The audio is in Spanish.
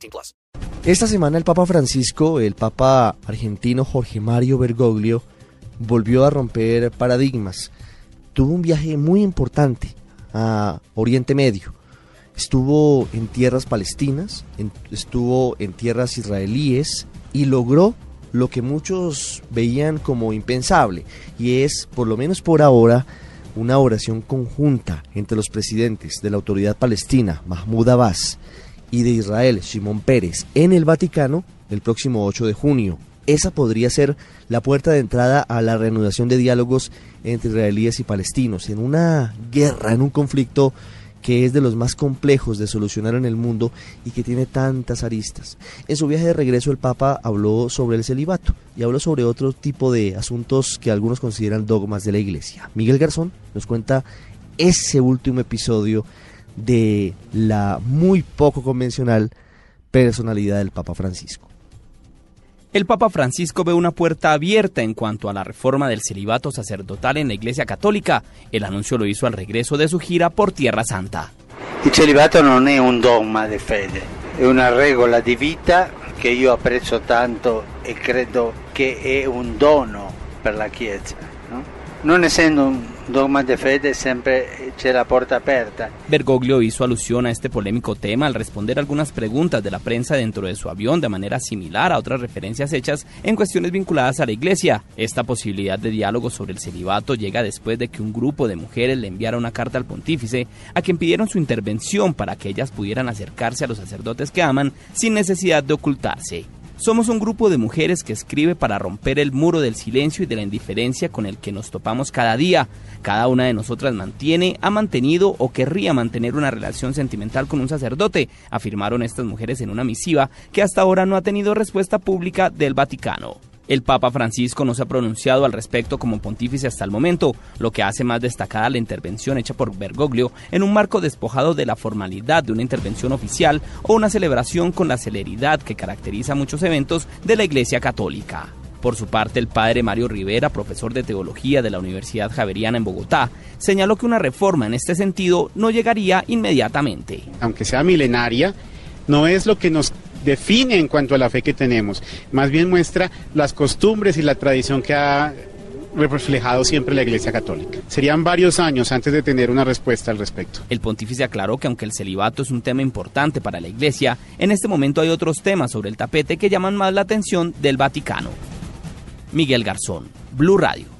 18 plus. Esta semana el Papa Francisco, el Papa argentino Jorge Mario Bergoglio, volvió a romper paradigmas. Tuvo un viaje muy importante a Oriente Medio. Estuvo en tierras palestinas, en- estuvo en tierras israelíes y logró lo que muchos veían como impensable y es, por lo menos por ahora, una oración conjunta entre los presidentes de la autoridad palestina, Mahmoud Abbas, y de Israel, Shimon Pérez, en el Vaticano el próximo 8 de junio. Esa podría ser la puerta de entrada a la reanudación de diálogos entre israelíes y palestinos en una guerra, en un conflicto que es de los más complejos de solucionar en el mundo y que tiene tantas aristas. En su viaje de regreso el Papa habló sobre el celibato y habló sobre otro tipo de asuntos que algunos consideran dogmas de la Iglesia. Miguel Garzón nos cuenta ese último episodio de la muy poco convencional personalidad del Papa Francisco. El Papa Francisco ve una puerta abierta en cuanto a la reforma del celibato sacerdotal en la Iglesia Católica. El anuncio lo hizo al regreso de su gira por Tierra Santa. Il celibato non è un dogma di fede, è una regola di vita che io apprezzo tanto e credo che è un dono per la Chiesa. no? Non essendo un dogma di fede sempre c'è la porta aperta. Bergoglio hizo alusión a este polémico tema al responder algunas preguntas de la prensa dentro de su avión de manera similar a otras referencias hechas en cuestiones vinculadas a la iglesia. Esta posibilidad de diálogo sobre el celibato llega después de que un grupo de mujeres le enviara una carta al pontífice a quien pidieron su intervención para que ellas pudieran acercarse a los sacerdotes que aman sin necesidad de ocultarse. Somos un grupo de mujeres que escribe para romper el muro del silencio y de la indiferencia con el que nos topamos cada día. Cada una de nosotras mantiene, ha mantenido o querría mantener una relación sentimental con un sacerdote, afirmaron estas mujeres en una misiva que hasta ahora no ha tenido respuesta pública del Vaticano. El Papa Francisco no se ha pronunciado al respecto como pontífice hasta el momento, lo que hace más destacada la intervención hecha por Bergoglio en un marco despojado de la formalidad de una intervención oficial o una celebración con la celeridad que caracteriza muchos eventos de la Iglesia Católica. Por su parte, el padre Mario Rivera, profesor de teología de la Universidad Javeriana en Bogotá, señaló que una reforma en este sentido no llegaría inmediatamente. aunque sea milenaria, no es lo que nos define en cuanto a la fe que tenemos, más bien muestra las costumbres y la tradición que ha reflejado siempre la Iglesia Católica. Serían varios años antes de tener una respuesta al respecto. El pontífice aclaró que aunque el celibato es un tema importante para la Iglesia, en este momento hay otros temas sobre el tapete que llaman más la atención del Vaticano. Miguel Garzón, Blue Radio.